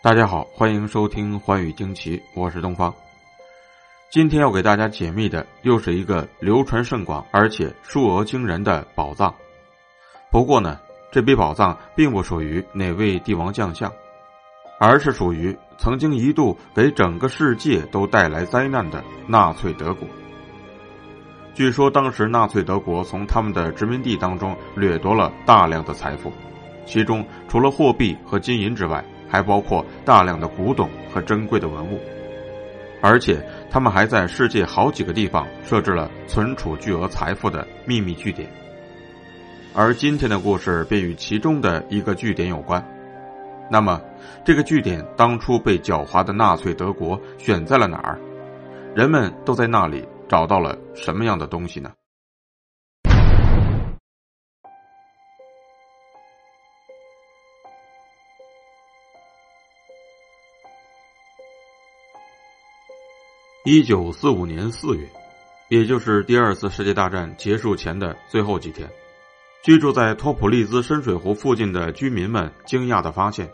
大家好，欢迎收听《寰宇惊奇》，我是东方。今天要给大家解密的又是一个流传甚广而且数额惊人的宝藏。不过呢，这笔宝藏并不属于哪位帝王将相，而是属于曾经一度给整个世界都带来灾难的纳粹德国。据说当时纳粹德国从他们的殖民地当中掠夺了大量的财富，其中除了货币和金银之外，还包括大量的古董和珍贵的文物，而且他们还在世界好几个地方设置了存储巨额财富的秘密据点。而今天的故事便与其中的一个据点有关。那么，这个据点当初被狡猾的纳粹德国选在了哪儿？人们都在那里找到了什么样的东西呢？一九四五年四月，也就是第二次世界大战结束前的最后几天，居住在托普利兹深水湖附近的居民们惊讶的发现，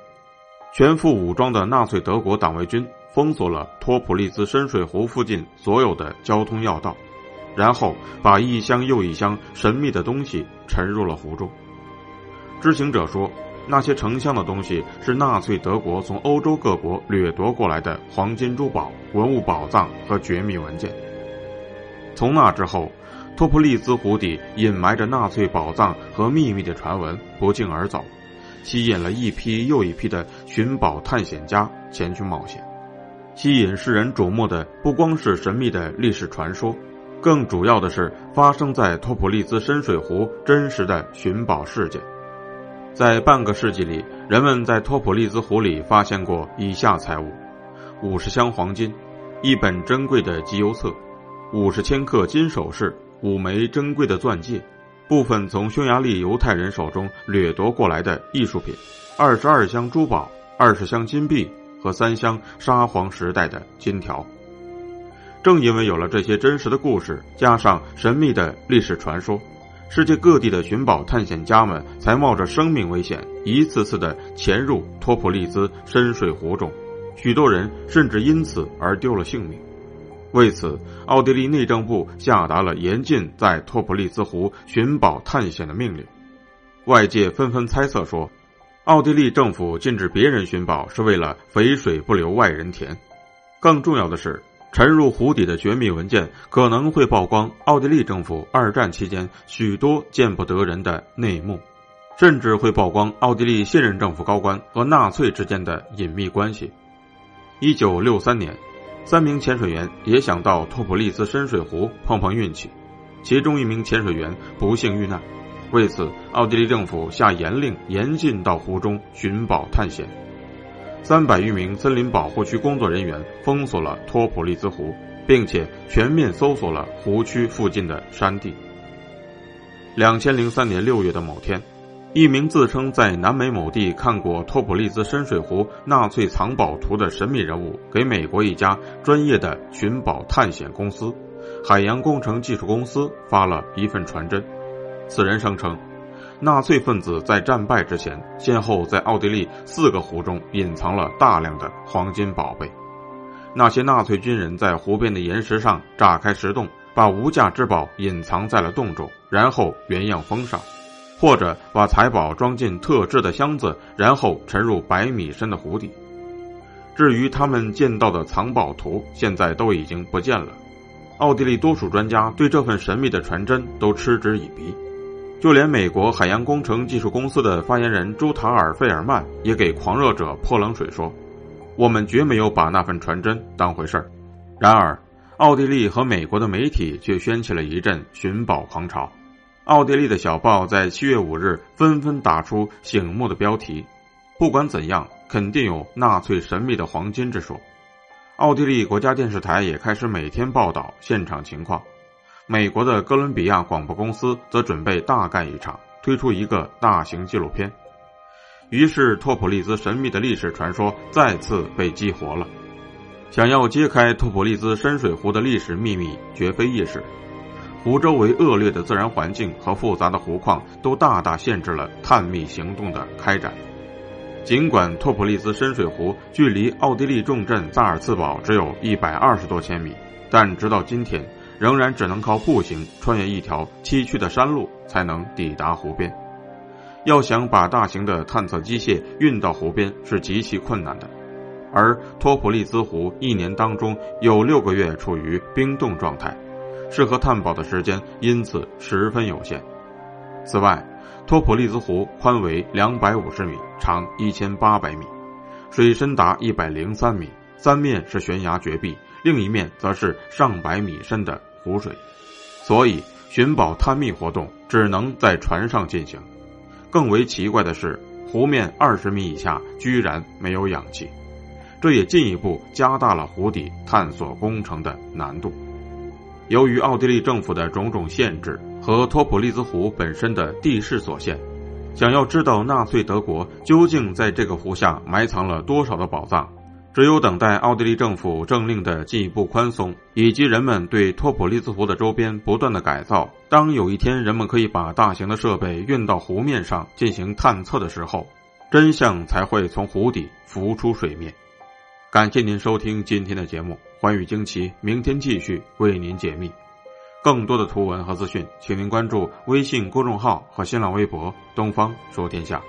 全副武装的纳粹德国党卫军封锁了托普利兹深水湖附近所有的交通要道，然后把一箱又一箱神秘的东西沉入了湖中。知情者说。那些成箱的东西是纳粹德国从欧洲各国掠夺过来的黄金珠宝、文物宝藏和绝密文件。从那之后，托普利兹湖底隐埋着纳粹宝藏和秘密的传闻不胫而走，吸引了一批又一批的寻宝探险家前去冒险。吸引世人瞩目的不光是神秘的历史传说，更主要的是发生在托普利兹深水湖真实的寻宝事件。在半个世纪里，人们在托普利兹湖里发现过以下财物：五十箱黄金，一本珍贵的集邮册，五十千克金首饰，五枚珍贵的钻戒，部分从匈牙利犹太人手中掠夺过来的艺术品，二十二箱珠宝，二十箱金币和三箱沙皇时代的金条。正因为有了这些真实的故事，加上神秘的历史传说。世界各地的寻宝探险家们才冒着生命危险，一次次的潜入托普利兹深水湖中，许多人甚至因此而丢了性命。为此，奥地利内政部下达了严禁在托普利兹湖寻宝探险的命令。外界纷纷猜测说，奥地利政府禁止别人寻宝是为了肥水不流外人田。更重要的是。沉入湖底的绝密文件可能会曝光奥地利政府二战期间许多见不得人的内幕，甚至会曝光奥地利现任政府高官和纳粹之间的隐秘关系。一九六三年，三名潜水员也想到托普利兹深水湖碰碰运气，其中一名潜水员不幸遇难，为此奥地利政府下严令严禁到湖中寻宝探险。三百余名森林保护区工作人员封锁了托普利兹湖，并且全面搜索了湖区附近的山地。两千零三年六月的某天，一名自称在南美某地看过托普利兹深水湖纳粹藏宝图的神秘人物，给美国一家专业的寻宝探险公司——海洋工程技术公司发了一份传真。此人声称。纳粹分子在战败之前，先后在奥地利四个湖中隐藏了大量的黄金宝贝。那些纳粹军人在湖边的岩石上炸开石洞，把无价之宝隐藏在了洞中，然后原样封上；或者把财宝装进特制的箱子，然后沉入百米深的湖底。至于他们见到的藏宝图，现在都已经不见了。奥地利多数专家对这份神秘的传真都嗤之以鼻。就连美国海洋工程技术公司的发言人朱塔尔·费尔曼也给狂热者泼冷水说：“我们绝没有把那份传真当回事儿。”然而，奥地利和美国的媒体却掀起了一阵寻宝狂潮。奥地利的小报在七月五日纷纷打出醒目的标题：“不管怎样，肯定有纳粹神秘的黄金之说。”奥地利国家电视台也开始每天报道现场情况。美国的哥伦比亚广播公司则准备大干一场，推出一个大型纪录片。于是，托普利兹神秘的历史传说再次被激活了。想要揭开托普利兹深水湖的历史秘密，绝非易事。湖周围恶劣的自然环境和复杂的湖况，都大大限制了探秘行动的开展。尽管托普利兹深水湖距离奥地利重镇萨尔茨堡只有一百二十多千米，但直到今天。仍然只能靠步行穿越一条崎岖的山路才能抵达湖边。要想把大型的探测机械运到湖边是极其困难的，而托普利兹湖一年当中有六个月处于冰冻状态，适合探宝的时间因此十分有限。此外，托普利兹湖宽为两百五十米，长一千八百米，水深达一百零三米，三面是悬崖绝壁。另一面则是上百米深的湖水，所以寻宝探秘活动只能在船上进行。更为奇怪的是，湖面二十米以下居然没有氧气，这也进一步加大了湖底探索工程的难度。由于奥地利政府的种种限制和托普利兹湖本身的地势所限，想要知道纳粹德国究竟在这个湖下埋藏了多少的宝藏。只有等待奥地利政府政令的进一步宽松，以及人们对托普利兹湖的周边不断的改造，当有一天人们可以把大型的设备运到湖面上进行探测的时候，真相才会从湖底浮出水面。感谢您收听今天的节目，寰宇惊奇，明天继续为您解密。更多的图文和资讯，请您关注微信公众号和新浪微博“东方说天下”。